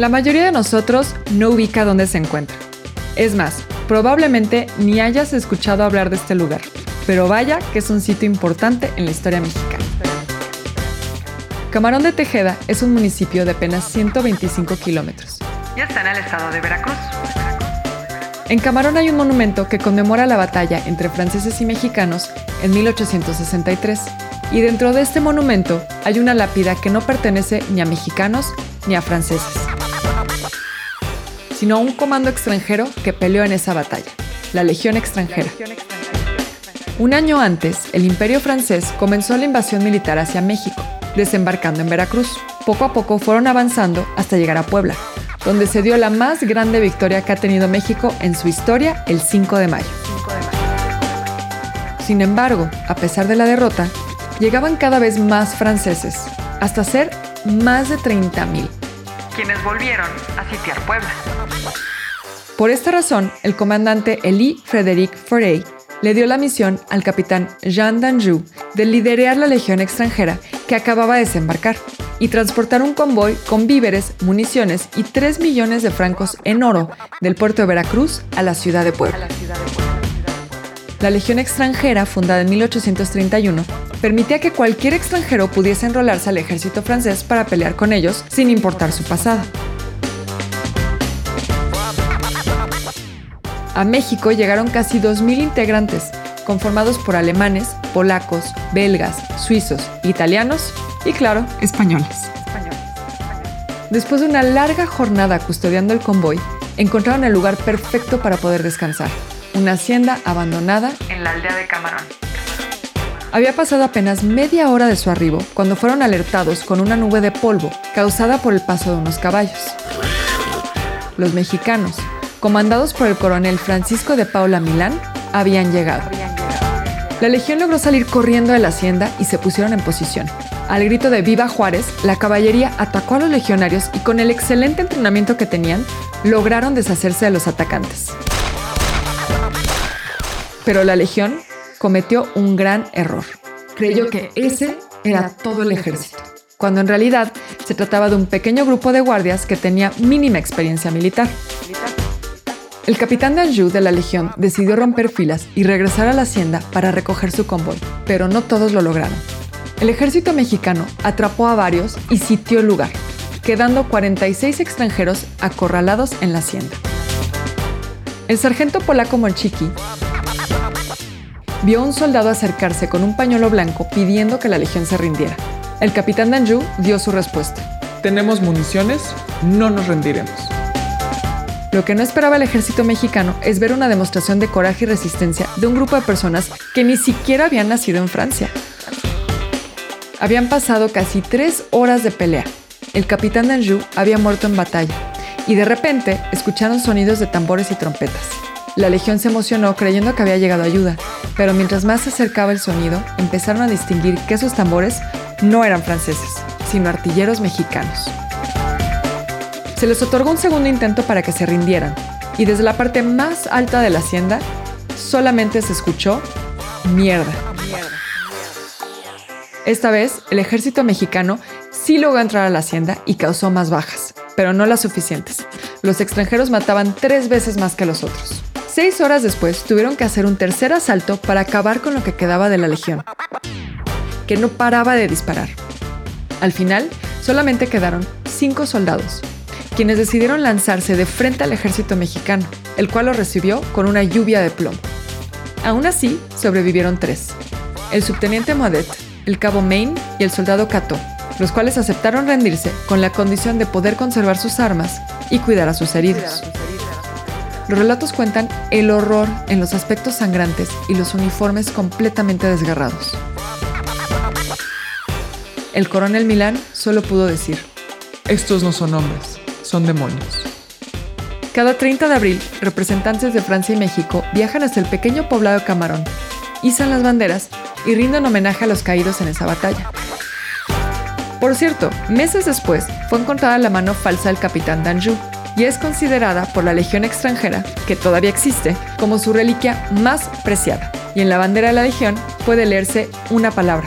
La mayoría de nosotros no ubica dónde se encuentra. Es más, probablemente ni hayas escuchado hablar de este lugar, pero vaya que es un sitio importante en la historia mexicana. Camarón de Tejeda es un municipio de apenas 125 kilómetros. Y está en el estado de Veracruz. En Camarón hay un monumento que conmemora la batalla entre franceses y mexicanos en 1863. Y dentro de este monumento hay una lápida que no pertenece ni a mexicanos ni a franceses, sino a un comando extranjero que peleó en esa batalla, la Legión extranjera. Un año antes, el imperio francés comenzó la invasión militar hacia México, desembarcando en Veracruz. Poco a poco fueron avanzando hasta llegar a Puebla, donde se dio la más grande victoria que ha tenido México en su historia el 5 de mayo. Sin embargo, a pesar de la derrota, llegaban cada vez más franceses, hasta ser más de 30.000. Quienes volvieron a sitiar Puebla. Por esta razón, el comandante Elie Frédéric Forey le dio la misión al capitán Jean Danjou de liderar la legión extranjera que acababa de desembarcar y transportar un convoy con víveres, municiones y 3 millones de francos en oro del puerto de Veracruz a la ciudad de Puebla. La Legión extranjera, fundada en 1831, permitía que cualquier extranjero pudiese enrolarse al ejército francés para pelear con ellos sin importar su pasado. A México llegaron casi 2.000 integrantes, conformados por alemanes, polacos, belgas, suizos, italianos y, claro, españoles. Después de una larga jornada custodiando el convoy, encontraron el lugar perfecto para poder descansar, una hacienda abandonada En la aldea de Camarón. Había pasado apenas media hora de su arribo cuando fueron alertados con una nube de polvo causada por el paso de unos caballos. Los mexicanos, comandados por el coronel Francisco de Paula Milán, habían llegado. La legión logró salir corriendo de la hacienda y se pusieron en posición. Al grito de Viva Juárez, la caballería atacó a los legionarios y con el excelente entrenamiento que tenían, lograron deshacerse de los atacantes. Pero la legión cometió un gran error. Creyó que ese era todo el ejército, cuando en realidad se trataba de un pequeño grupo de guardias que tenía mínima experiencia militar. El capitán Danjou de la Legión decidió romper filas y regresar a la hacienda para recoger su convoy, pero no todos lo lograron. El ejército mexicano atrapó a varios y sitió el lugar, quedando 46 extranjeros acorralados en la hacienda. El sargento polaco Monchiki vio a un soldado acercarse con un pañuelo blanco pidiendo que la legión se rindiera. El capitán Danjou dio su respuesta. Tenemos municiones, no nos rendiremos. Lo que no esperaba el ejército mexicano es ver una demostración de coraje y resistencia de un grupo de personas que ni siquiera habían nacido en Francia. Habían pasado casi tres horas de pelea. El capitán Danjou había muerto en batalla y de repente escucharon sonidos de tambores y trompetas. La legión se emocionó creyendo que había llegado ayuda, pero mientras más se acercaba el sonido, empezaron a distinguir que esos tambores no eran franceses, sino artilleros mexicanos. Se les otorgó un segundo intento para que se rindieran, y desde la parte más alta de la hacienda solamente se escuchó mierda. Esta vez, el ejército mexicano sí logró entrar a la hacienda y causó más bajas, pero no las suficientes. Los extranjeros mataban tres veces más que los otros. Seis horas después tuvieron que hacer un tercer asalto para acabar con lo que quedaba de la legión, que no paraba de disparar. Al final, solamente quedaron cinco soldados, quienes decidieron lanzarse de frente al ejército mexicano, el cual los recibió con una lluvia de plomo. Aún así, sobrevivieron tres. El subteniente Modet, el cabo Maine y el soldado Cato, los cuales aceptaron rendirse con la condición de poder conservar sus armas y cuidar a sus heridos. Los relatos cuentan el horror en los aspectos sangrantes y los uniformes completamente desgarrados. El coronel Milán solo pudo decir, Estos no son hombres, son demonios. Cada 30 de abril, representantes de Francia y México viajan hasta el pequeño poblado Camarón, izan las banderas y rinden homenaje a los caídos en esa batalla. Por cierto, meses después fue encontrada la mano falsa del capitán Danjou y es considerada por la Legión extranjera, que todavía existe, como su reliquia más preciada. Y en la bandera de la Legión puede leerse una palabra,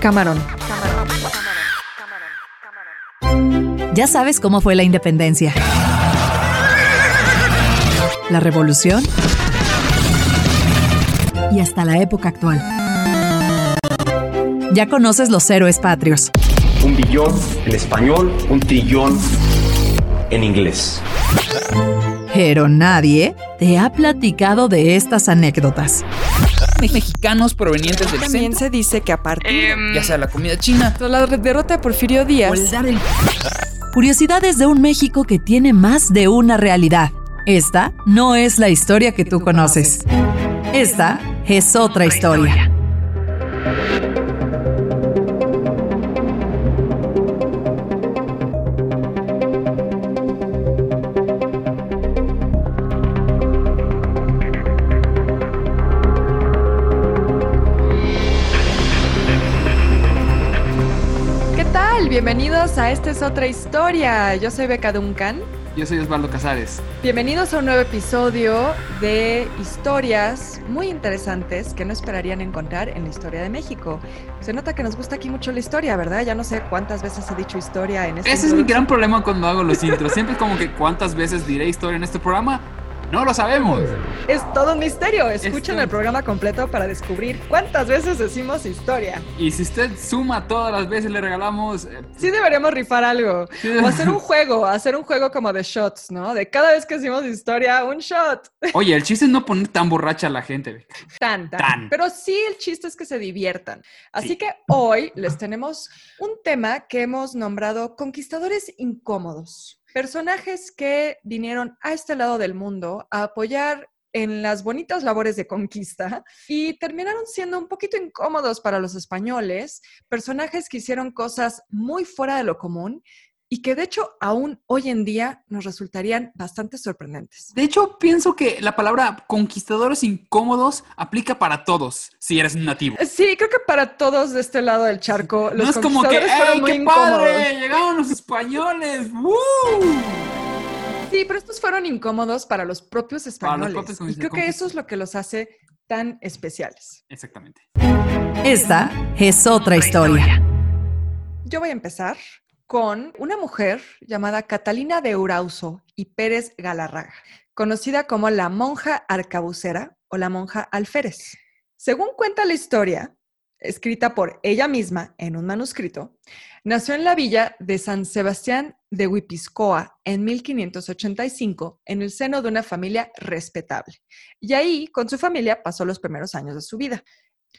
camarón. Camarón, camarón, camarón, camarón. Ya sabes cómo fue la independencia. La revolución. Y hasta la época actual. Ya conoces los héroes patrios. Un billón en español, un trillón en inglés. Pero nadie te ha platicado de estas anécdotas. Mexicanos provenientes del También centro, se dice que a partir Em, ya sea la comida china la derrota de Porfirio Díaz, el Curiosidades de un México que tiene más de una realidad. Esta no es la historia que tú conoces. Esta es otra historia. ¿Qué tal? Bienvenidos a Esta es otra historia. Yo soy Beca Duncan. Yo soy Osvaldo Casares. Bienvenidos a un nuevo episodio de historias muy interesantes que no esperarían encontrar en la historia de México. Se nota que nos gusta aquí mucho la historia, ¿verdad? Ya no sé cuántas veces he dicho historia en este Ese es mi gran problema cuando hago los intros. Siempre es como que cuántas veces diré historia en este programa. No lo sabemos. Es todo un misterio. Escuchen Esto- el programa completo para descubrir cuántas veces decimos historia. Y si usted suma todas las veces le regalamos... eh, Sí deberíamos rifar algo. Sí. O hacer un juego, hacer un juego como de shots, ¿no? De cada vez que decimos historia, un shot. Oye, el chiste es no poner tan borracha a la gente. Tan, tan. Tan. Pero sí, el chiste es que se diviertan. Así Sí. que hoy les tenemos un tema que hemos nombrado conquistadores incómodos. Personajes que vinieron a este lado del mundo a apoyar en las bonitas labores de conquista y terminaron siendo un poquito incómodos para los españoles, personajes que hicieron cosas muy fuera de lo común y que de hecho aún hoy en día nos resultarían bastante sorprendentes. De hecho, pienso que la palabra conquistadores incómodos aplica para todos, si eres un nativo. Sí, creo que para todos de este lado del charco, los no es como que, conquistadores fueron ¡Ey, muy qué incómodos. padre! ¡Llegaron los españoles! ¡Woo! Sí, pero estos fueron incómodos para los propios Para los españoles. propios y creo que eso es lo que los hace tan especiales. Exactamente. Esta es otra historia. Yo voy a empezar con una mujer llamada Catalina de Urauso y Pérez Galarraga, conocida como la monja arcabucera o la monja alférez. Según cuenta la historia, escrita por ella misma en un manuscrito, nació en la villa de San Sebastián de Huipiscoa en 1585 en el seno de una familia respetable. Y ahí, con su familia, pasó los primeros años de su vida.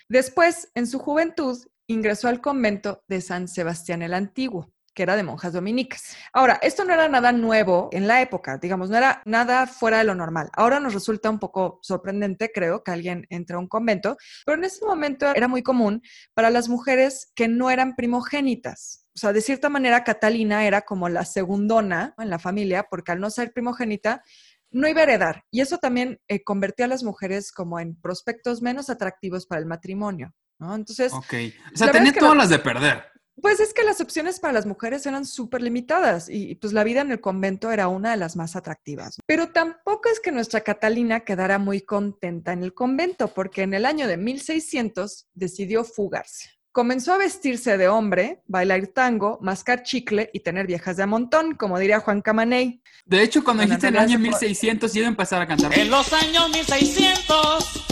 Después, en su juventud, ingresó al convento de San Sebastián el Antiguo, que era de monjas dominicas. Ahora, esto no era nada nuevo en la época, digamos, no era nada fuera de lo normal. Ahora nos resulta un poco sorprendente, creo, que alguien entre a un convento, pero en ese momento era muy común para las mujeres que no eran primogénitas. O sea, de cierta manera, Catalina era como la segundona en la familia, porque al no ser primogénita, no iba a heredar. Y eso también eh, convertía a las mujeres como en prospectos menos atractivos para el matrimonio. ¿no? Entonces, Ok. O sea, tenía es que todas la- las de perder. Pues es que las opciones para las mujeres eran súper limitadas y, y, pues la vida en el convento era una de las más atractivas. Pero tampoco es que nuestra Catalina quedara muy contenta en el convento porque en el año de 1600 decidió fugarse. Comenzó a vestirse de hombre, bailar tango, mascar chicle y tener viejas de a montón, como diría Juan Camaney. De hecho, cuando Bueno, en dijiste el año se fue- 1600, iba a empezar a cantar. En los años 1600.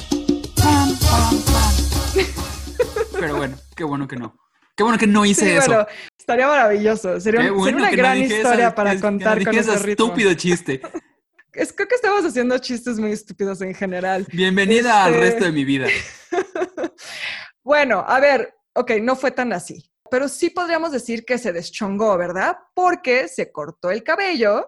Pero bueno, qué bueno que no. Qué bueno que no hice Sí, eso. bueno, estaría maravilloso. Sería, bueno una que no gran historia esa- para que- que contar no con ese ese estúpido chiste. Es, creo que estamos haciendo chistes muy estúpidos en general. Bienvenida al Este- resto de mi vida. Bueno, a ver, ok, no fue tan así, pero sí podríamos decir que se deschongó, ¿verdad? Porque se cortó el cabello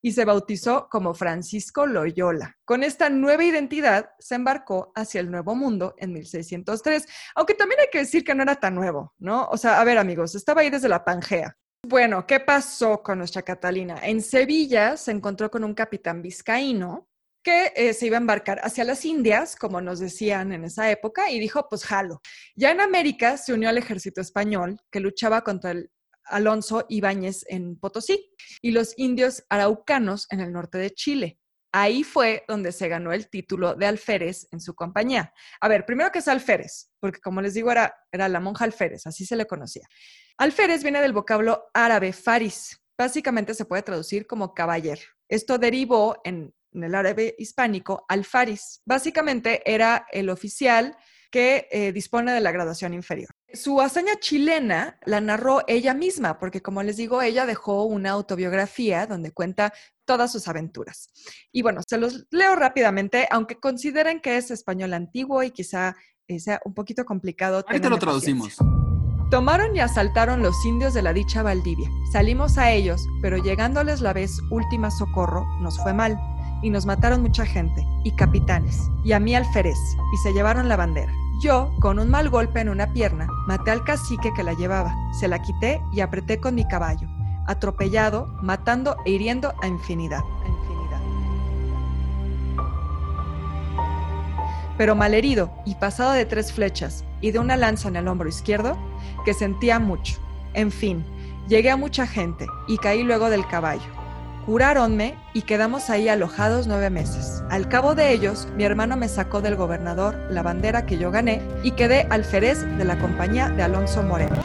y se bautizó como Francisco Loyola. Con esta nueva identidad se embarcó hacia el Nuevo Mundo en 1603, aunque también hay que decir que no era tan nuevo, ¿no? O sea, a ver amigos, estaba ahí desde la Pangea. Bueno, ¿qué pasó con nuestra Catalina? En Sevilla se encontró con un capitán vizcaíno que eh, se iba a embarcar hacia las Indias, como nos decían en esa época, y dijo, pues jalo. Ya en América se unió al ejército español que luchaba contra el Alonso Ibáñez en Potosí y los indios araucanos en el norte de Chile. Ahí fue donde se ganó el título de alférez en su compañía. A ver, primero que es alférez, porque como les digo, era, era la monja alférez, así se le conocía. Alférez viene del vocablo árabe faris. Básicamente se puede traducir como caballero. Esto derivó en, el árabe hispánico alfaris. Básicamente era el oficial que eh, dispone de la graduación inferior. Su hazaña chilena la narró ella misma, porque como les digo, ella dejó una autobiografía donde cuenta todas sus aventuras. Y bueno, se los leo rápidamente, aunque consideren que es español antiguo y quizá eh, sea un poquito complicado. Ahorita lo traducimos. Tomaron y asaltaron los indios de la dicha Valdivia. Salimos a ellos, pero llegándoles la vez última socorro, nos fue mal, y nos mataron mucha gente, y capitanes, y a mí alférez, y se llevaron la bandera. Yo, con un mal golpe en una pierna, maté al cacique que la llevaba, se la quité y apreté con mi caballo, atropellado, matando e hiriendo a infinidad. a infinidad. Pero malherido y pasado de tres flechas y de una lanza en el hombro izquierdo, que sentía mucho. En fin, llegué a mucha gente y caí luego del caballo. Curáronme y quedamos ahí alojados nueve meses. Al cabo de ellos, mi hermano me sacó del gobernador la bandera que yo gané y quedé alférez de la compañía de Alonso Moreno.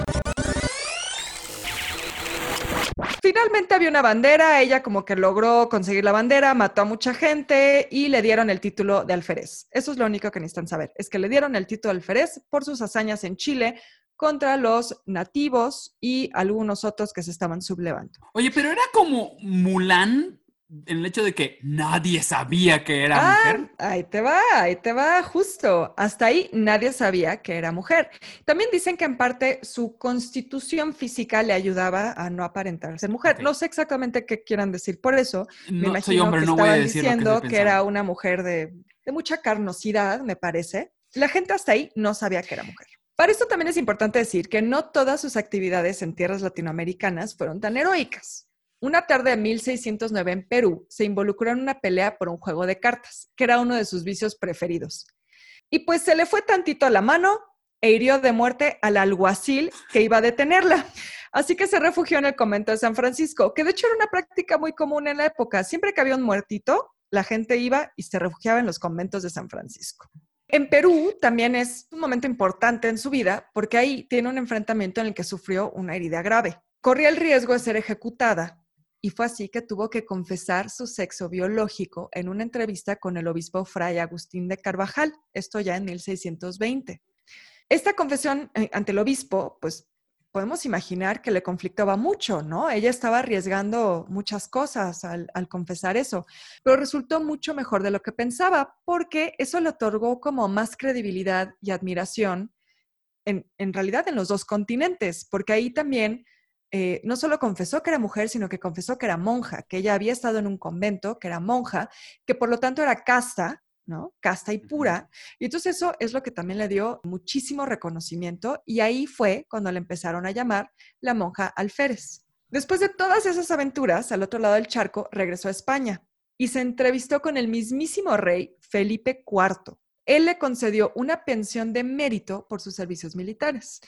Finalmente había una bandera, ella como que logró conseguir la bandera, mató a mucha gente y le dieron el título de alférez. Eso es lo único que necesitan saber, es que le dieron el título de alférez por sus hazañas en Chile contra los nativos y algunos otros que se estaban sublevando. Oye, pero era como Mulan en el hecho de que nadie sabía que era Ah, mujer. ahí te va, ahí te va, justo. Hasta ahí nadie sabía que era mujer. También dicen que en parte su constitución física le ayudaba a no aparentar ser mujer. No sé exactamente qué quieran decir por eso. Me No imagino soy hombre, que no voy a decir que diciendo que, era una mujer de, de mucha carnosidad, me parece. La gente hasta ahí no sabía que era mujer. Para esto también es importante decir que no todas sus actividades en tierras latinoamericanas fueron tan heroicas. Una tarde de 1609 en Perú se involucró en una pelea por un juego de cartas, que era uno de sus vicios preferidos. Y pues se le fue tantito a la mano e hirió de muerte al alguacil que iba a detenerla. Así que se refugió en el convento de San Francisco, que de hecho era una práctica muy común en la época. Siempre que había un muertito, la gente iba y se refugiaba en los conventos de San Francisco. En Perú también es un momento importante en su vida porque ahí tiene un enfrentamiento en el que sufrió una herida grave. Corría el riesgo de ser ejecutada y fue así que tuvo que confesar su sexo biológico en una entrevista con el obispo Fray Agustín de Carvajal, esto ya en 1620. Esta confesión eh, ante el obispo, pues podemos imaginar que le conflictaba mucho, ¿no? Ella estaba arriesgando muchas cosas al, confesar eso, pero resultó mucho mejor de lo que pensaba, porque eso le otorgó como más credibilidad y admiración en realidad en los dos continentes, porque ahí también eh, no solo confesó que era mujer, sino que confesó que era monja, que ella había estado en un convento, que era monja, que por lo tanto era casta, ¿no? Casta y pura. Y entonces eso es lo que también le dio muchísimo reconocimiento y ahí fue cuando le empezaron a llamar la monja alférez. Después de todas esas aventuras, al otro lado del charco, regresó a España y se entrevistó con el mismísimo rey Felipe IV. Él le concedió una pensión de mérito por sus servicios militares.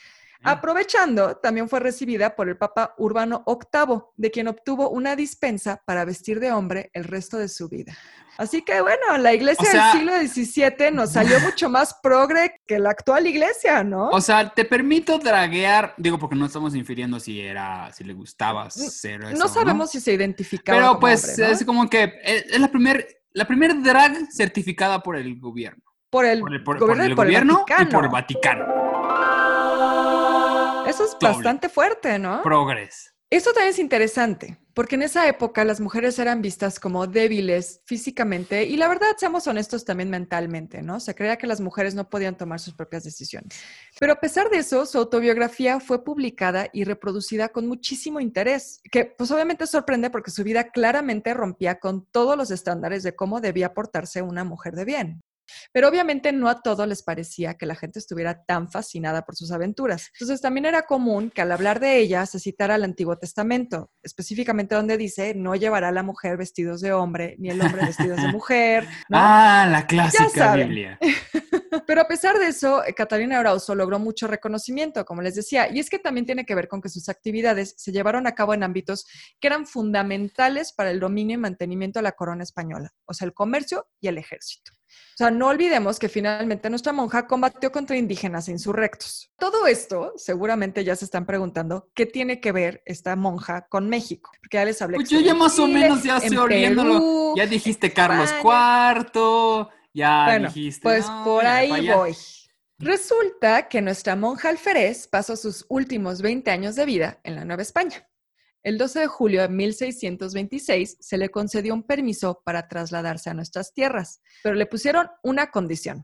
Aprovechando, también fue recibida por el Papa Urbano VIII, de quien obtuvo una dispensa para vestir de hombre el resto de su vida. Así que bueno, la iglesia O sea- del siglo XVII nos salió mucho más progre que la actual iglesia, ¿no? O sea, te permito draguear, digo, porque no estamos infiriendo si era, si le gustaba ser eso, no sabemos si se identificaba. Pero como pues hombre, ¿no? es como que eh, es la primer, la primer drag certificada por el gobierno. por el, Por el, por- por gobierno, el por el gobierno y por el Vaticano. Eso es Doble. bastante fuerte, ¿no? Progres. Esto también es interesante, porque en esa época las mujeres eran vistas como débiles físicamente y la verdad, seamos honestos también mentalmente, ¿no? Se creía que las mujeres no podían tomar sus propias decisiones. Pero a pesar de eso, su autobiografía fue publicada y reproducida con muchísimo interés, que pues obviamente sorprende porque su vida claramente rompía con todos los estándares de cómo debía portarse una mujer de bien. Pero obviamente no a todos les parecía que la gente estuviera tan fascinada por sus aventuras. Entonces también era común que al hablar de ella se citara el Antiguo Testamento, específicamente donde dice, no llevará la mujer vestidos de hombre, ni el hombre vestidos de mujer. ¿no? Ah, la clásica. Biblia. Pero a pesar de eso, eh, Catalina Arauzo logró mucho reconocimiento, como les decía, y es que también tiene que ver con que sus actividades se llevaron a cabo en ámbitos que eran fundamentales para el dominio y mantenimiento de la corona española, o sea, el comercio y el ejército. O sea, no olvidemos que finalmente nuestra monja combatió contra indígenas e insurrectos. Todo esto, seguramente ya se están preguntando, ¿qué tiene que ver esta monja con México? Porque ya les hablé. Pues yo ya más o menos ya estoy oliéndolo. Ya dijiste Carlos España. IV, ya Bueno, dijiste. pues no, por ahí voy. Resulta que nuestra monja alférez pasó sus últimos 20 años de vida en la Nueva España. El 12 de julio de 1626 se le concedió un permiso para trasladarse a nuestras tierras, pero le pusieron una condición.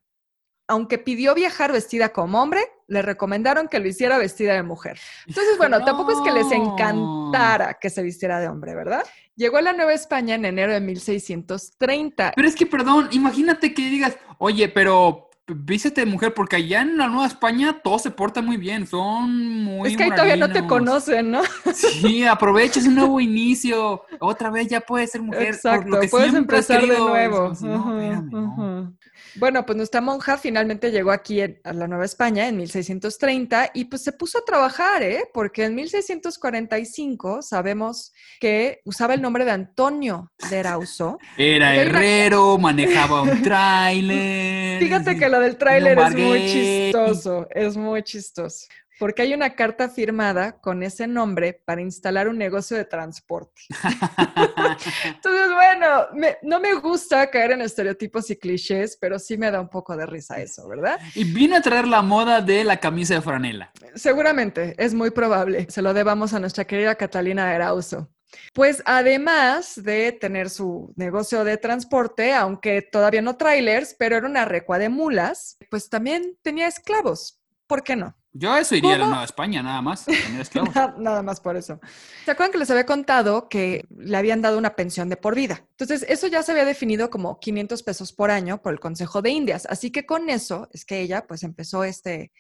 Aunque pidió viajar vestida como hombre, le recomendaron que lo hiciera vestida de mujer. Entonces, bueno, tampoco es que les No. encantara que se vistiera de hombre, ¿verdad? Llegó a la Nueva España en enero de 1630 Pero es que, perdón, imagínate que digas, oye, pero vístete de mujer, porque allá en la Nueva España todo se porta muy bien, son muy. es que ahí todavía no te conocen, ¿no? Sí, aprovecha, es un nuevo inicio. Otra vez ya puedes ser mujer. por Exacto, lo que puedes empezar de nuevo. Espérame, no. Bueno, pues nuestra monja finalmente llegó aquí en- a la Nueva España en 1630 y pues se puso a trabajar, ¿eh? Porque en 1645 sabemos que usaba el nombre de Antonio de Erauso. Era herrero, manejaba un tráiler. Fíjate que lo del tráiler es muy chistoso, es muy chistoso. Porque hay una carta firmada con ese nombre para instalar un negocio de transporte. Entonces, bueno, me- no me gusta caer en estereotipos y clichés, pero sí me da un poco de risa eso, ¿verdad? Y vino a traer la moda de la camisa de franela. Seguramente, es muy probable. Se lo debamos a nuestra querida Catalina Erauso. Pues además de tener su negocio de transporte, aunque todavía no trailers, pero era una recua de mulas, pues también tenía esclavos. ¿Por qué no? Yo a eso iría a la ¿Cómo? Nueva España, nada más. a tener esclavos. Na- Nada más por eso. ¿Se acuerdan que les había contado que le habían dado una pensión de por vida? Entonces, eso ya se había definido como 500 pesos por año por el Consejo de Indias. Así que con eso es que ella pues empezó este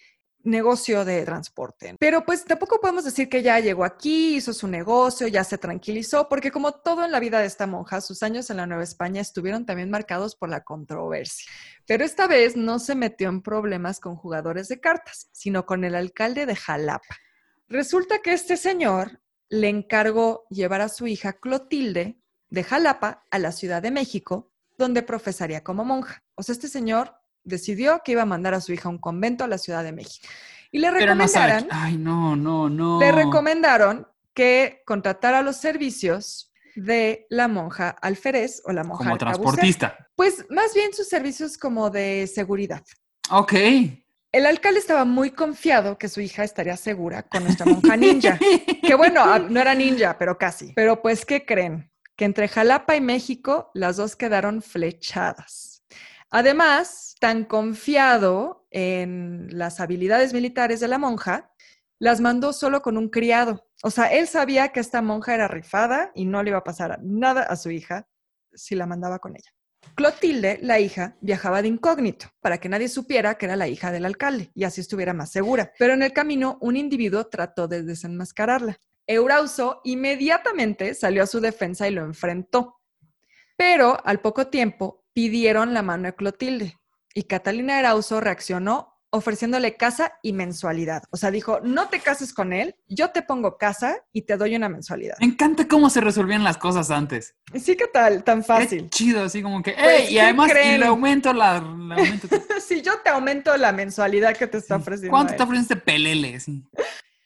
negocio de transporte. Pero pues tampoco podemos decir que ya llegó aquí, hizo su negocio, ya se tranquilizó, porque como todo en la vida de esta monja, sus años en la Nueva España estuvieron también marcados por la controversia. Pero esta vez no se metió en problemas con jugadores de cartas, sino con el alcalde de Jalapa. Resulta que este señor le encargó llevar a su hija Clotilde de Jalapa a la Ciudad de México, donde profesaría como monja. O sea, este señor decidió que iba a mandar a su hija a un convento a la Ciudad de México. Y le no recomendaron, Ay, no, no, no. le recomendaron que contratara los servicios de la monja alférez o la monja Como transportista. Pues más bien sus servicios como de seguridad. Ok. El alcalde estaba muy confiado que su hija estaría segura con nuestra monja ninja. que bueno, ah, no era ninja, pero casi. Pero pues, ¿qué creen? Que entre Jalapa y México, las dos quedaron flechadas. Además, tan confiado en las habilidades militares de la monja, las mandó solo con un criado. O sea, él sabía que esta monja era rifada y no le iba a pasar nada a su hija si la mandaba con ella. Clotilde, la hija, viajaba de incógnito para que nadie supiera que era la hija del alcalde y así estuviera más segura. Pero en el camino, un individuo trató de desenmascararla. Eurauso inmediatamente salió a su defensa y lo enfrentó. Pero al poco tiempo pidieron la mano de Clotilde y Catalina Erauso reaccionó ofreciéndole casa y mensualidad. O sea, dijo, no te cases con él, yo te pongo casa y te doy una mensualidad. Me encanta cómo se resolvían las cosas antes. Sí, ¿qué tal? Tan Qué fácil. chido, así como que, Pues, ¡ey! y ¿qué además, y le aumento la. le aumento- yo te aumento la mensualidad que te está ofreciendo. ¿Cuánto te ofrecen este pelele? Sí.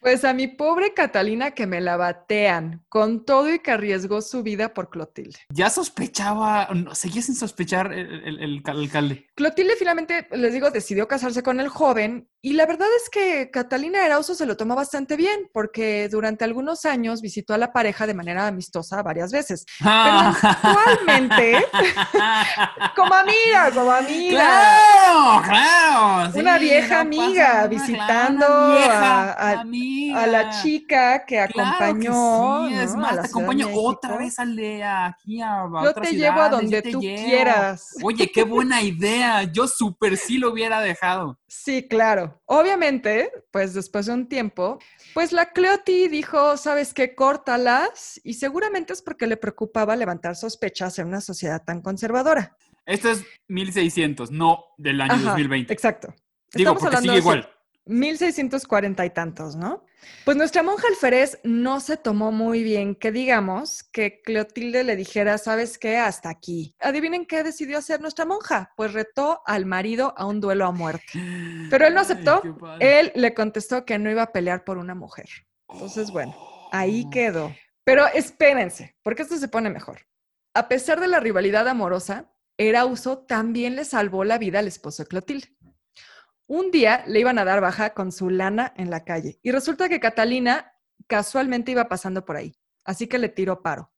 Pues a mi pobre Catalina que me la batean con todo y que arriesgó su vida por Clotilde. Ya sospechaba, no, seguía sin sospechar el, el- el cal- alcalde. Clotilde finalmente, les digo, decidió casarse con el joven y la verdad es que Catalina Erauso se lo tomó bastante bien porque durante algunos años visitó a la pareja de manera amistosa varias veces. Pero actualmente, como amiga, como amiga. ¡Claro! ¡Claro! sí, Una vieja amiga visitando claro, vieja a- a- amiga. A la chica que Claro que acompañó. sí, es ¿no? más, te acompaño otra vez al de aquí a, a Yo te llevo a donde tú llevo. quieras. Oye, qué buena idea. Yo súper sí lo hubiera dejado. Sí, claro. Obviamente, pues después de un tiempo, pues la Cleoti dijo, ¿sabes qué? Córtalas. Y seguramente es porque le preocupaba levantar sospechas en una sociedad tan conservadora. Esto es 1600, no del año Ajá, 2020. Exacto. Digo, Estamos porque hablando sigue de igual. 1640 y tantos, ¿no? Pues nuestra monja alférez no se tomó muy bien que digamos que Clotilde le dijera, ¿sabes qué? Hasta aquí. Adivinen qué decidió hacer nuestra monja. Pues retó al marido a un duelo a muerte. Pero él no aceptó. Él le contestó que no iba a pelear por una mujer. Entonces, bueno, ahí Oh. quedó. Pero espérense, porque esto se pone mejor. A pesar de la rivalidad amorosa, Erauso también le salvó la vida al esposo de Clotilde. Un día le iban a dar baja con su lana en la calle y resulta que Catalina casualmente iba pasando por ahí, así que le tiró paro.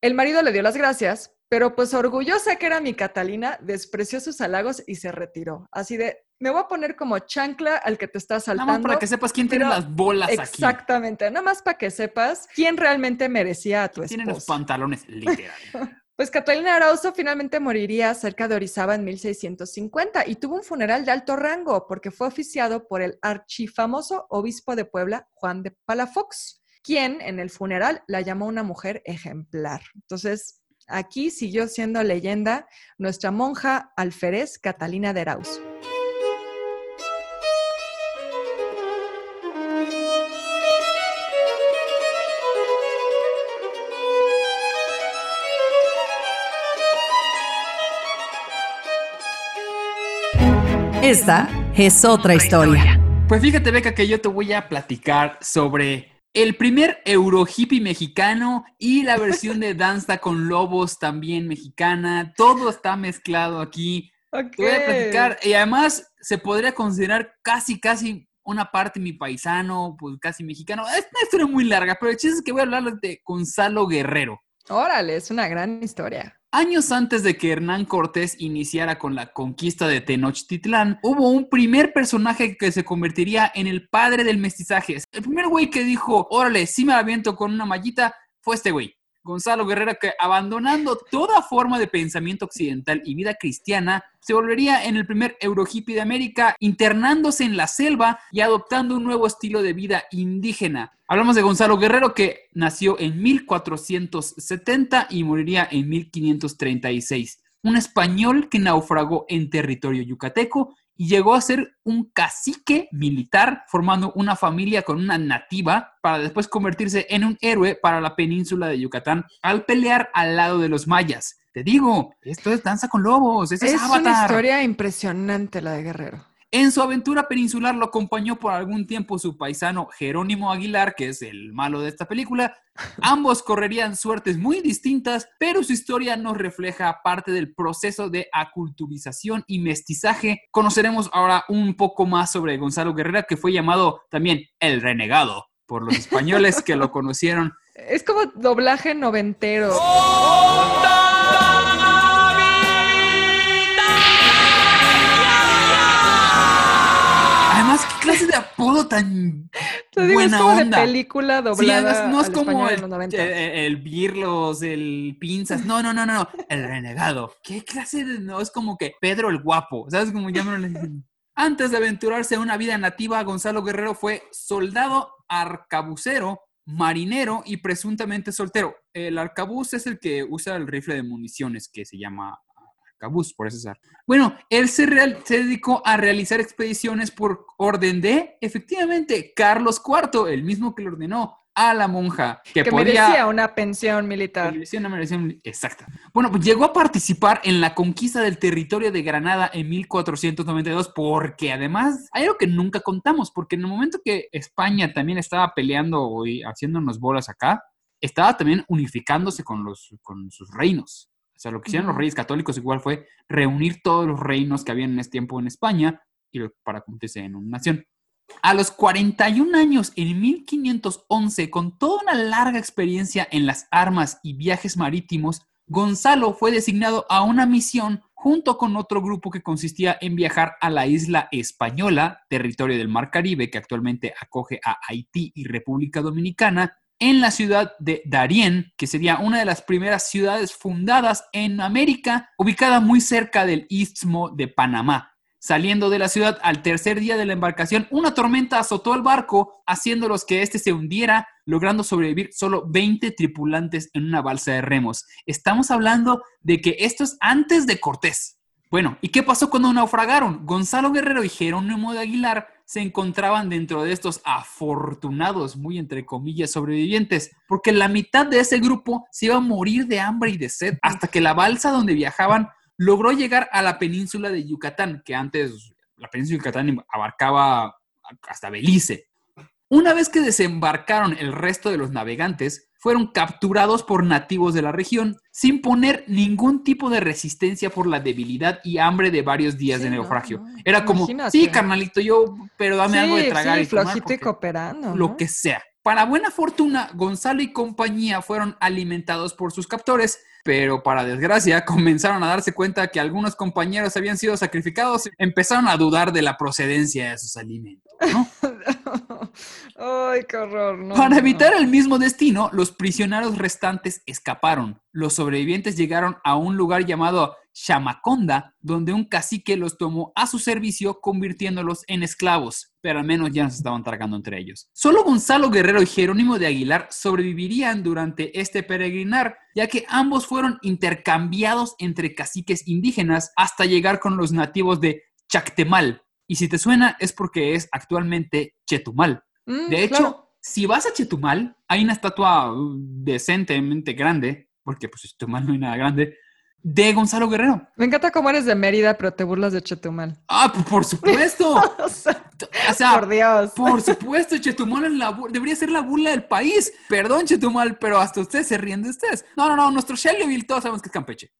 El marido le dio las gracias, pero pues orgullosa que era mi Catalina, despreció sus halagos y se retiró. Así de, me voy a poner como chancla al que te está Nada saltando. más para que sepas quién tiene las bolas aquí. Exactamente, nada más para que sepas quién realmente merecía a tu Tienen los esposa. pantalones, literal. Pues Catalina Arauzo finalmente moriría cerca de Orizaba en 1650 y tuvo un funeral de alto rango porque fue oficiado por el archifamoso obispo de Puebla, Juan de Palafox, quien en el funeral la llamó una mujer ejemplar. Entonces, aquí siguió siendo leyenda nuestra monja alférez Catalina de Arauzo. Esta es otra historia. Pues fíjate, Beca, que yo te voy a platicar sobre el primer Euro hippie mexicano y la versión de Danza con Lobos también mexicana. Todo está mezclado aquí. Te voy a platicar. Y además se podría considerar casi, casi una parte mi paisano, pues casi mexicano. Es una historia muy larga, pero el chiste es que voy a hablar de Gonzalo Guerrero. Órale, es una gran historia. Años antes de que Hernán Cortés iniciara con la conquista de Tenochtitlán, hubo un primer personaje que se convertiría en el padre del mestizaje. El primer güey que dijo, órale, sí me aviento con una mallita, fue este güey. Gonzalo Guerrero, que abandonando toda forma de pensamiento occidental y vida cristiana, se volvería en el primer Eurohippie de América, internándose en la selva y adoptando un nuevo estilo de vida indígena. Hablamos de Gonzalo Guerrero, que nació en 1470 y moriría en 1536. Un español que naufragó en territorio yucateco y llegó a ser un cacique militar, formando una familia con una nativa, para después convertirse en un héroe para la península de Yucatán al pelear al lado de los mayas. Te digo, esto es danza con lobos, es, Es Avatar. una historia impresionante la de Guerrero. En su aventura peninsular lo acompañó por algún tiempo su paisano Jerónimo Aguilar, que es el malo de esta película. Ambos correrían suertes muy distintas, pero su historia nos refleja parte del proceso de aculturización y mestizaje. Conoceremos ahora un poco más sobre Gonzalo Guerrera, que fue llamado también el renegado por los españoles que lo conocieron. Es como doblaje noventero. Además, clase de apodo tan Te digo, buena es como onda? de película doblada. no es al como el, en los 90. el Birlos, el Pinzas. No, no, no, no, no. El renegado. ¿Qué clase de.? No, es como que Pedro el guapo. ¿Sabes cómo llaman? Antes de aventurarse a una vida nativa, Gonzalo Guerrero fue soldado arcabucero, marinero y presuntamente soltero. El arcabuz es el que usa el rifle de municiones que se llama arcabuz, por Bueno, él se, real- se dedicó a realizar expediciones por orden de, efectivamente, Carlos IV, el mismo que le ordenó a la monja que, que podía merecía una pensión militar. Merecía una mención exacta. Bueno, pues llegó a participar en la conquista del territorio de Granada en 1492 porque además hay algo que nunca contamos, porque en el momento que España también estaba peleando y haciéndonos bolas acá, estaba también unificándose con, los, con sus reinos. O sea, lo que hicieron los reyes católicos igual fue reunir todos los reinos que habían en ese tiempo en España y lo- para convertirse en una nación. A los 41 años, en 1511, con toda una larga experiencia en las armas y viajes marítimos, Gonzalo fue designado a una misión junto con otro grupo que consistía en viajar a la isla española, territorio del Mar Caribe, que actualmente acoge a Haití y República Dominicana, en la ciudad de Darién, que sería una de las primeras ciudades fundadas en América, ubicada muy cerca del istmo de Panamá. Saliendo de la ciudad al tercer día de la embarcación, una tormenta azotó el barco, haciéndolos que éste se hundiera, logrando sobrevivir solo 20 tripulantes en una balsa de remos. Estamos hablando de que esto es antes de Cortés. Bueno, ¿y qué pasó cuando naufragaron? Gonzalo Guerrero y Jerónimo de Aguilar se encontraban dentro de estos afortunados, muy entre comillas, sobrevivientes, porque la mitad de ese grupo se iba a morir de hambre y de sed hasta que la balsa donde viajaban logró llegar a la península de Yucatán, que antes la península de Yucatán abarcaba hasta Belice. Una vez que desembarcaron el resto de los navegantes, fueron capturados por nativos de la región sin poner ningún tipo de resistencia por la debilidad y hambre de varios días Sí, de naufragio. no, Era como, imagínate. sí, carnalito, yo, pero dame algo de tragar sí, y tomar flojito y porque- cooperando. lo ¿no? que sea. Para buena fortuna, Gonzalo y compañía fueron alimentados por sus captores, pero para desgracia comenzaron a darse cuenta que algunos compañeros habían sido sacrificados y empezaron a dudar de la procedencia de sus alimentos. ¿no? Ay, qué horror. no, Para evitar no. el mismo destino, los prisioneros restantes escaparon. Los sobrevivientes llegaron a un lugar llamado Chamaconda, donde un cacique los tomó a su servicio, convirtiéndolos en esclavos, pero al menos ya no se estaban tragando entre ellos. Solo Gonzalo Guerrero y Jerónimo de Aguilar sobrevivirían durante este peregrinar, ya que ambos fueron intercambiados entre caciques indígenas hasta llegar con los nativos de Chactemal. Y si te suena, es porque es actualmente Chetumal. Mm, De hecho, claro. si vas a Chetumal, hay una estatua uh, decentemente grande, porque pues Chetumal no hay nada grande, de Gonzalo Guerrero. Me encanta cómo eres de Mérida, pero te burlas de Chetumal. Ah, pues, por supuesto. O sea, O sea, por Dios. por supuesto, Chetumal es la debería ser la burla del país. Perdón, Chetumal, pero hasta ustedes se ríen de ustedes. No, no, no, nuestro Shelbyville todos sabemos que es Campeche.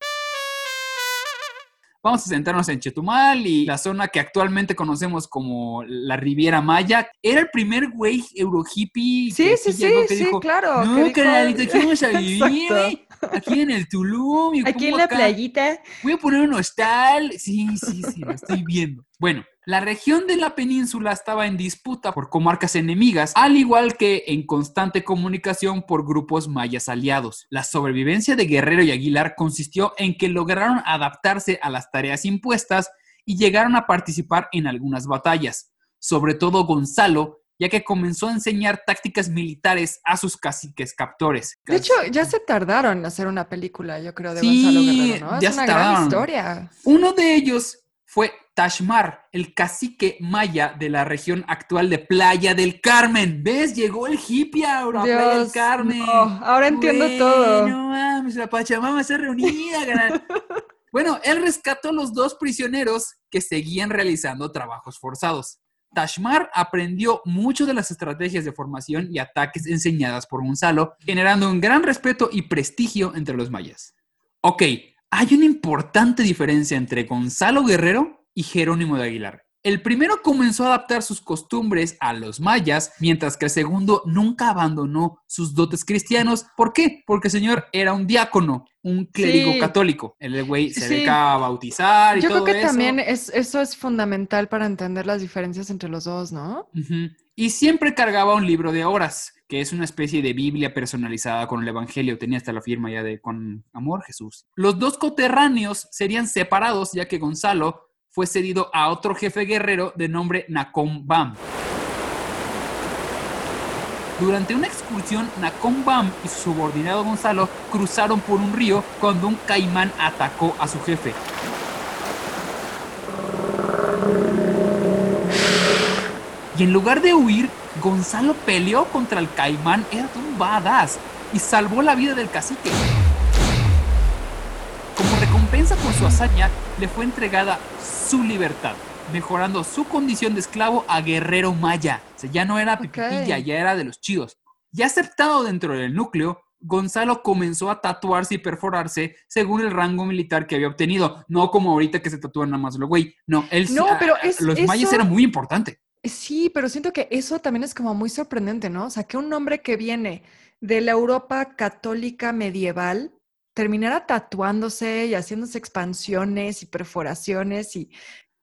Vamos a sentarnos en Chetumal y la zona que actualmente conocemos como la Riviera Maya. Era el primer güey euro hippie. Sí, que sí, sí, que sí, dijo, claro. No, carnalito, aquí vamos a vivir, güey. Aquí en el Tulum. y Aquí en la acá- playita. Voy a poner un hostal. Sí, sí, sí, lo estoy viendo. Bueno, la región de la península estaba en disputa por comarcas enemigas, al igual que en constante comunicación por grupos mayas aliados. La sobrevivencia de Guerrero y Aguilar consistió en que lograron adaptarse a las tareas impuestas y llegaron a participar en algunas batallas. Sobre todo Gonzalo, ya que comenzó a enseñar tácticas militares a sus caciques captores. De hecho, ya se tardaron en hacer una película, yo creo, de Sí, Gonzalo Guerrero, ¿no? Es ya una se gran historia. Uno de ellos fue Tashmar, el cacique maya de la región actual de Playa del Carmen. ¿Ves? Llegó el hippie ahora a Playa del Carmen. no, ahora entiendo todo. No mames, la Pachamama está reunida, carnal. Bueno, él rescató a los dos prisioneros que seguían realizando trabajos forzados. Tashmar aprendió mucho de las estrategias de formación y ataques enseñadas por Gonzalo, generando un gran respeto y prestigio entre los mayas. Ok, hay una importante diferencia entre Gonzalo Guerrero y Jerónimo de Aguilar. El primero comenzó a adaptar sus costumbres a los mayas, mientras que el segundo nunca abandonó sus dotes cristianos. ¿Por qué? Porque el señor era un diácono, un clérigo Sí. católico. El güey se Sí. dedica a bautizar y Yo todo creo que eso. también es, eso es fundamental para entender las diferencias entre los dos, ¿no? Y siempre cargaba un libro de horas, que es una especie de Biblia personalizada con el Evangelio. Tenía hasta la firma ya de con amor Jesús. Los dos coterráneos serían separados ya que Gonzalo fue cedido a otro jefe guerrero de nombre Nacom Bam. Durante una excursión, Nacom Bam y su subordinado Gonzalo cruzaron por un río cuando un caimán atacó a su jefe. Y en lugar de huir, Gonzalo peleó contra el caimán, era un badass, y salvó la vida del cacique. Recompensa por su hazaña, le fue entregada su libertad, mejorando su condición de esclavo a guerrero maya. O sea, ya no era pipitilla, Ok. ya era de los chidos. Ya aceptado dentro del núcleo, Gonzalo comenzó a tatuarse y perforarse según el rango militar que había obtenido. No como ahorita que se tatúan nada más lo güey. No, él No, a- pero a- es- los mayas eso- era muy importante. Sí, pero siento que eso también es como muy sorprendente, ¿no? O sea, que un hombre que viene de la Europa católica medieval terminara tatuándose y haciéndose expansiones y perforaciones y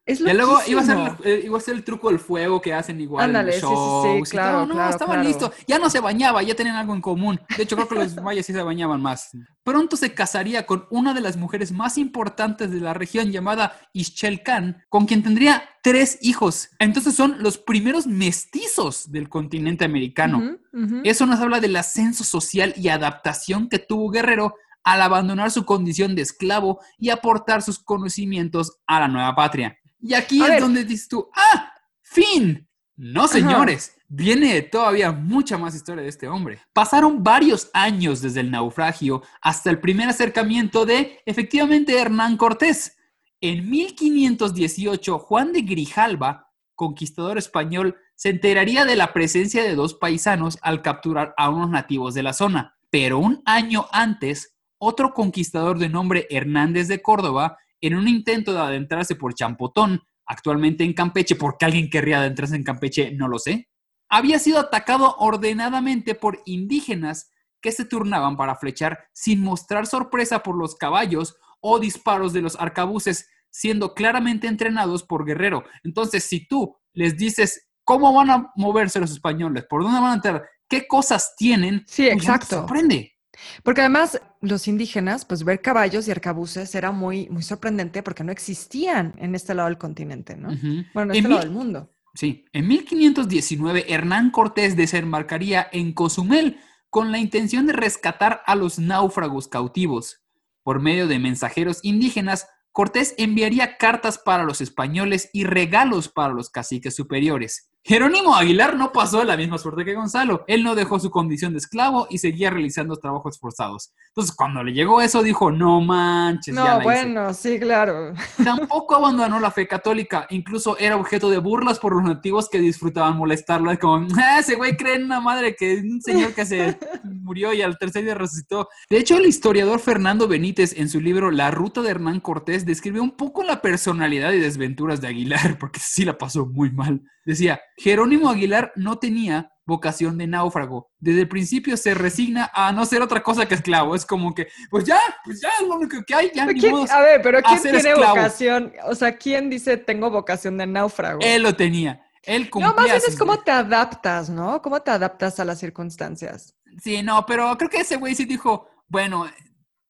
Es Y luego iba a, ser, eh, iba a ser el truco del fuego que hacen igual Ándale, en sí, claro, todo. No, claro, estaban claro. listos. Ya no se bañaba, ya tenían algo en común. De hecho, creo que los mayas sí se bañaban más. Pronto se casaría con una de las mujeres más importantes de la región llamada Ischel Khan, con quien tendría tres hijos. Entonces son los primeros mestizos del continente americano. Eso nos habla del ascenso social y adaptación que tuvo Guerrero al abandonar su condición de esclavo y aportar sus conocimientos a la nueva patria. Y aquí A es ver. donde dices tú, ¡ah! ¡Fin! No, señores. Viene todavía mucha más historia de este hombre. Pasaron varios años desde el naufragio hasta el primer acercamiento de, efectivamente, Hernán Cortés. En 1518, Juan de Grijalva, conquistador español, se enteraría de la presencia de dos paisanos al capturar a unos nativos de la zona. Pero un año antes, otro conquistador de nombre Hernández de Córdoba, en un intento de adentrarse por Champotón, actualmente en Campeche, porque alguien querría adentrarse en Campeche, no lo sé, había sido atacado ordenadamente por indígenas que se turnaban para flechar sin mostrar sorpresa por los caballos o disparos de los arcabuces, siendo claramente entrenados por Guerrero. Entonces, si tú les dices cómo van a moverse los españoles, por dónde van a entrar, qué cosas tienen, Sí, pues exacto. sorprende. Porque además los indígenas, pues ver caballos y arcabuces era muy, muy sorprendente porque no existían en este lado del continente, ¿no? Bueno, En en este mil- lado del mundo. Sí, en 1519 Hernán Cortés desembarcaría en Cozumel con la intención de rescatar a los náufragos cautivos. Por medio de mensajeros indígenas, Cortés enviaría cartas para los españoles y regalos para los caciques superiores. Jerónimo Aguilar no pasó la misma suerte que Gonzalo. Él no dejó su condición de esclavo y seguía realizando trabajos forzados. Entonces, cuando le llegó eso, dijo, no manches, ya la No, hice". bueno, sí, claro. Tampoco abandonó la fe católica, incluso era objeto de burlas por los nativos que disfrutaban molestarlo. Es como, "Ah, ese güey cree en una madre que es un señor que se murió y al tercer día resucitó. De hecho, el historiador Fernando Benítez, en su libro La ruta de Hernán Cortés, describe un poco la personalidad y desventuras de Aguilar, porque sí la pasó muy mal. Decía, Jerónimo Aguilar no tenía vocación de náufrago. Desde el principio se resigna a no ser otra cosa que esclavo. Es como que, pues ya, pues ya es lo único que hay, ya ni ¿Quién- modos. a ver, pero ¿quién tiene esclavo. vocación? O sea, ¿quién dice tengo vocación de náufrago? Él lo tenía. Él no, cumplía más bien es cómo te adaptas, ¿no? ¿Cómo te adaptas a las circunstancias? Sí, no, pero creo que ese güey sí dijo, bueno,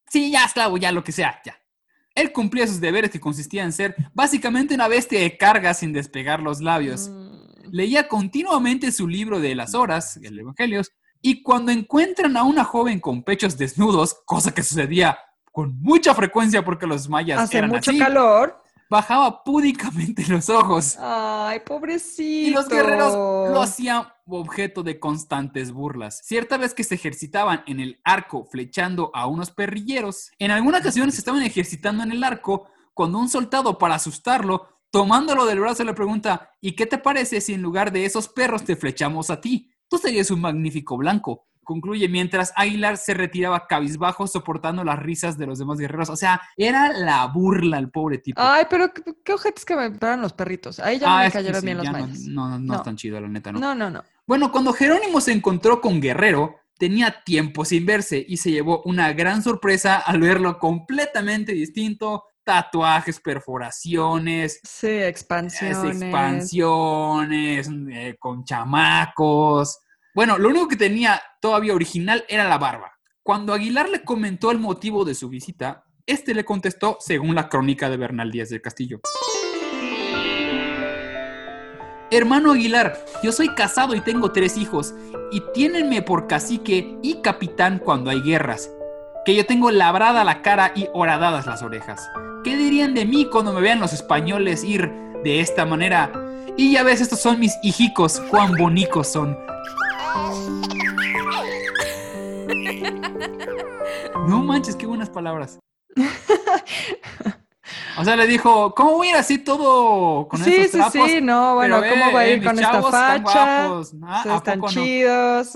sí, ya esclavo, ya lo que sea, ya. Él cumplía sus deberes que consistían en ser básicamente una bestia de carga sin despegar los labios. Mm, Leía continuamente su libro de las horas, el Evangelios, y cuando encuentran a una joven con pechos desnudos, cosa que sucedía con mucha frecuencia porque los mayas Hace eran mucho así, calor. bajaba púdicamente los ojos. Ay, pobrecito. Y los guerreros lo hacían objeto de constantes burlas. Cierta vez que se ejercitaban en el arco flechando a unos perrilleros, en alguna ocasión se estaban ejercitando en el arco cuando un soldado para asustarlo, tomándolo del brazo le pregunta, ¿y qué te parece si en lugar de esos perros te flechamos a ti? Tú serías un magnífico blanco. Concluye mientras Aguilar se retiraba cabizbajo soportando las risas de los demás guerreros. O sea, era la burla el pobre tipo. Ay, pero qué, qué ojetes que me paran los perritos. Ahí ya no Ah, me cayeron sí, bien los mayas. no, no, no No. es tan chido, la neta, ¿no? No, no, no. Bueno, cuando Jerónimo se encontró con Guerrero, tenía tiempo sin verse y se llevó una gran sorpresa al verlo completamente distinto. Tatuajes, perforaciones, Sí, expansiones. expansiones, eh, con chamacos. Bueno, lo único que tenía todavía original era la barba. Cuando Aguilar le comentó el motivo de su visita, este le contestó según la crónica de Bernal Díaz del Castillo. Hermano Aguilar, yo soy casado y tengo tres hijos, y tiénenme por cacique y capitán cuando hay guerras. Que yo tengo labrada la cara y horadadas las orejas. ¿Qué dirían de mí cuando me vean los españoles ir de esta manera? Y ya ves, estos son mis hijicos, cuán bonicos son. No manches, qué buenas palabras. O sea, le dijo, ¿cómo voy a ir así todo con sí, estos sí, trapos? sí, no, bueno, Pero, ¿cómo eh, va a eh, ir con esta facha? Ah, Sí, ¿a están poco no? chidos.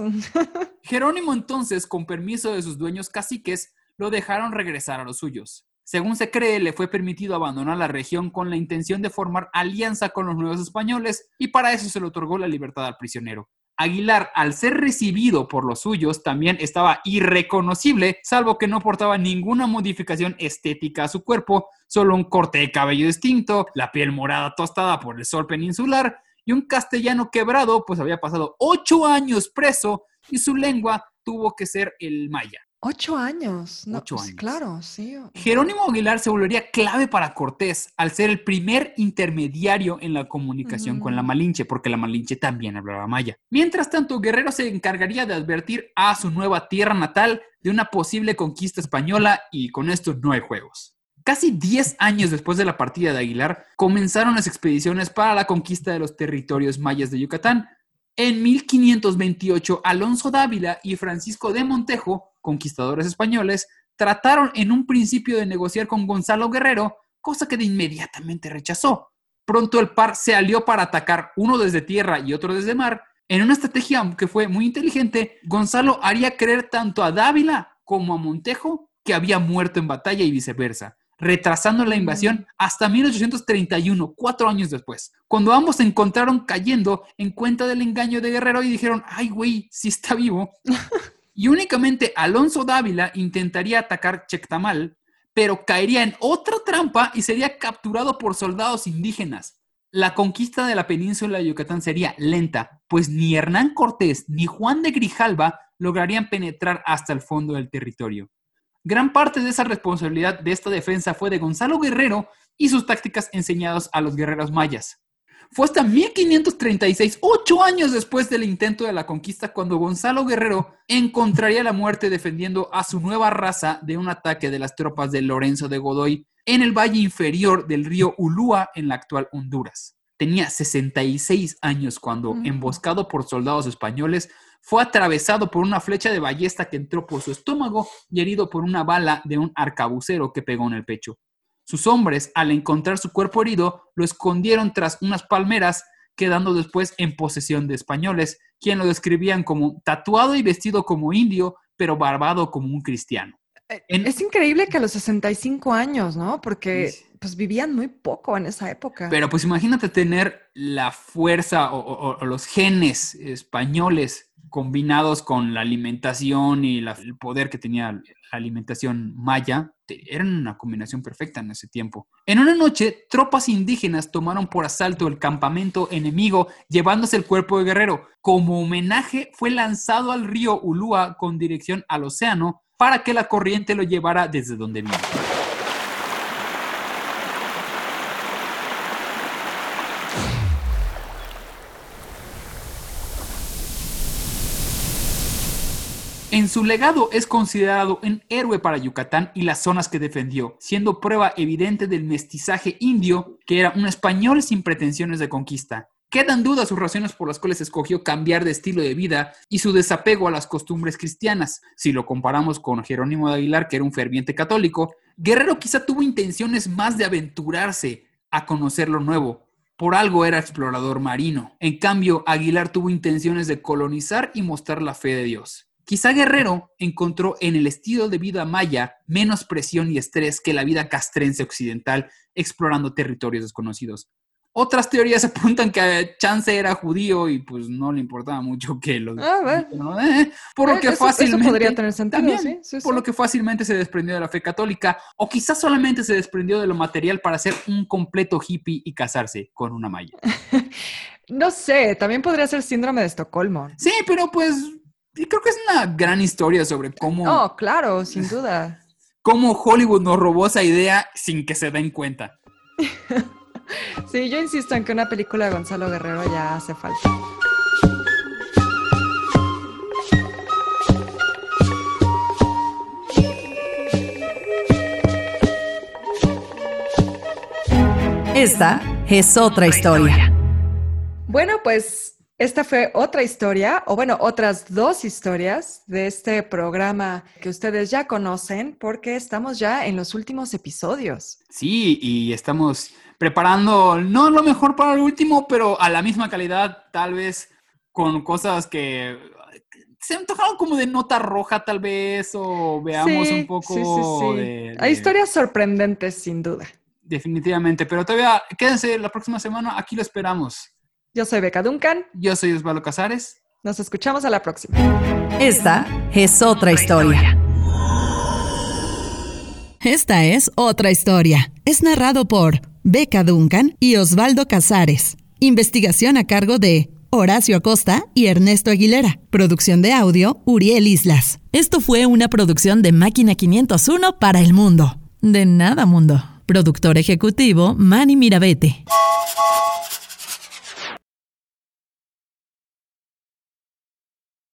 Jerónimo entonces, con permiso de sus dueños caciques, lo dejaron regresar a los suyos. Según se cree, le fue permitido abandonar la región con la intención de formar alianza con los nuevos españoles y para eso se le otorgó la libertad al prisionero. Aguilar, al ser recibido por los suyos, también estaba irreconocible, salvo que no portaba ninguna modificación estética a su cuerpo, solo un corte de cabello distinto, la piel morada tostada por el sol peninsular y un castellano quebrado, pues había pasado ocho años preso y su lengua tuvo que ser el maya. Ocho años. No, Ocho pues, años. Claro, sí. Jerónimo Aguilar se volvería clave para Cortés al ser el primer intermediario en la comunicación con la. Malinche, porque la Malinche también hablaba maya. Mientras tanto, Guerrero se encargaría de advertir a su nueva tierra natal de una posible conquista española y con esto no hay juegos. Casi 10 años después de la partida de Aguilar, comenzaron las expediciones para la conquista de los territorios mayas de Yucatán. En 1528, Alonso Dávila y Francisco de Montejo, conquistadores españoles, trataron en un principio de negociar con Gonzalo Guerrero, cosa que de inmediatamente rechazó. Pronto el par se alió para atacar uno desde tierra y otro desde mar. En una estrategia que fue muy inteligente, Gonzalo haría creer tanto a Dávila como a Montejo que había muerto en batalla y viceversa, retrasando la invasión hasta 1831, cuatro años después, cuando ambos se encontraron cayendo en cuenta del engaño de Guerrero y dijeron, ay güey, sí está vivo. y únicamente Alonso Dávila intentaría atacar Chectamal, pero caería en otra trampa y sería capturado por soldados indígenas. La conquista de la península de Yucatán sería lenta, pues ni Hernán Cortés ni Juan de Grijalva lograrían penetrar hasta el fondo del territorio. Gran parte de esa responsabilidad de esta defensa fue de Gonzalo Guerrero y sus tácticas enseñadas a los guerreros mayas. Fue hasta 1536, ocho años después del intento de la conquista, cuando Gonzalo Guerrero encontraría la muerte defendiendo a su nueva raza de un ataque de las tropas de Lorenzo de Godoy en el valle inferior del río Ulúa en la actual Honduras. Tenía 66 años cuando, Mm. emboscado por soldados españoles, fue atravesado por una flecha de ballesta que entró por su estómago y herido por una bala de un arcabucero que pegó en el pecho. Sus hombres, al encontrar su cuerpo herido, lo escondieron tras unas palmeras, quedando después en posesión de españoles, quien lo describían como tatuado y vestido como indio, pero barbado como un cristiano. En- Es increíble que a los 65 años, ¿no? Porque Sí. pues vivían muy poco en esa época. Pero pues imagínate tener la fuerza o, o- o los genes españoles combinados con la alimentación y el poder que tenía la alimentación maya, eran una combinación perfecta en ese tiempo. En una noche, tropas indígenas tomaron por asalto el campamento enemigo, llevándose el cuerpo de Guerrero. Como homenaje, fue lanzado al río Ulúa con dirección al océano para que la corriente lo llevara desde donde vino. En su legado es considerado un héroe para Yucatán y las zonas que defendió, siendo prueba evidente del mestizaje indio, que era un español sin pretensiones de conquista. Quedan dudas sus razones por las cuales escogió cambiar de estilo de vida y su desapego a las costumbres cristianas. Si lo comparamos con Jerónimo de Aguilar, que era un ferviente católico, Guerrero quizá tuvo intenciones más de aventurarse a conocer lo nuevo. Por algo era explorador marino. En cambio, Aguilar tuvo intenciones de colonizar y mostrar la fe de Dios. Quizá Guerrero encontró en el estilo de vida maya menos presión y estrés que la vida castrense occidental explorando territorios desconocidos. Otras teorías apuntan que Chance era judío y pues no le importaba mucho que los... Ah, bueno. ¿no? Eh, por lo Eh, que eso- eso fácilmente... podría tener sentido, también, sí, sí, por lo que fácilmente se desprendió de la fe católica o quizás solamente se desprendió de lo material para ser un completo hippie y casarse con una maya. No sé, también podría ser síndrome de Estocolmo. Sí, pero pues creo que es una gran historia sobre cómo, Oh, claro, sin duda. cómo Hollywood nos robó esa idea sin que se den cuenta. Sí, yo insisto en que una película de Gonzalo Guerrero ya hace falta. Esta es otra historia. Bueno, pues esta fue otra historia, o bueno, otras dos historias de este programa que ustedes ya conocen, porque estamos ya en los últimos episodios. Sí, y estamos preparando no lo mejor para el último, pero a la misma calidad, tal vez con cosas que se antojaron como de nota roja, tal vez, o veamos Sí, un poco sí, sí, sí. de- Hay de- historias sorprendentes, sin duda. Definitivamente, pero todavía quédense la próxima semana, aquí lo esperamos. Yo soy Beca Duncan. Yo soy Osvaldo Casares. Nos escuchamos a la próxima. Esta es otra historia. Esta es otra historia. Es narrado por Beca Duncan y Osvaldo Casares. Investigación a cargo de Horacio Acosta y Ernesto Aguilera. Producción de audio, Uriel Islas. Esto fue una producción de Máquina 501 para el mundo. De nada, mundo. Productor ejecutivo, Manny Mirabete.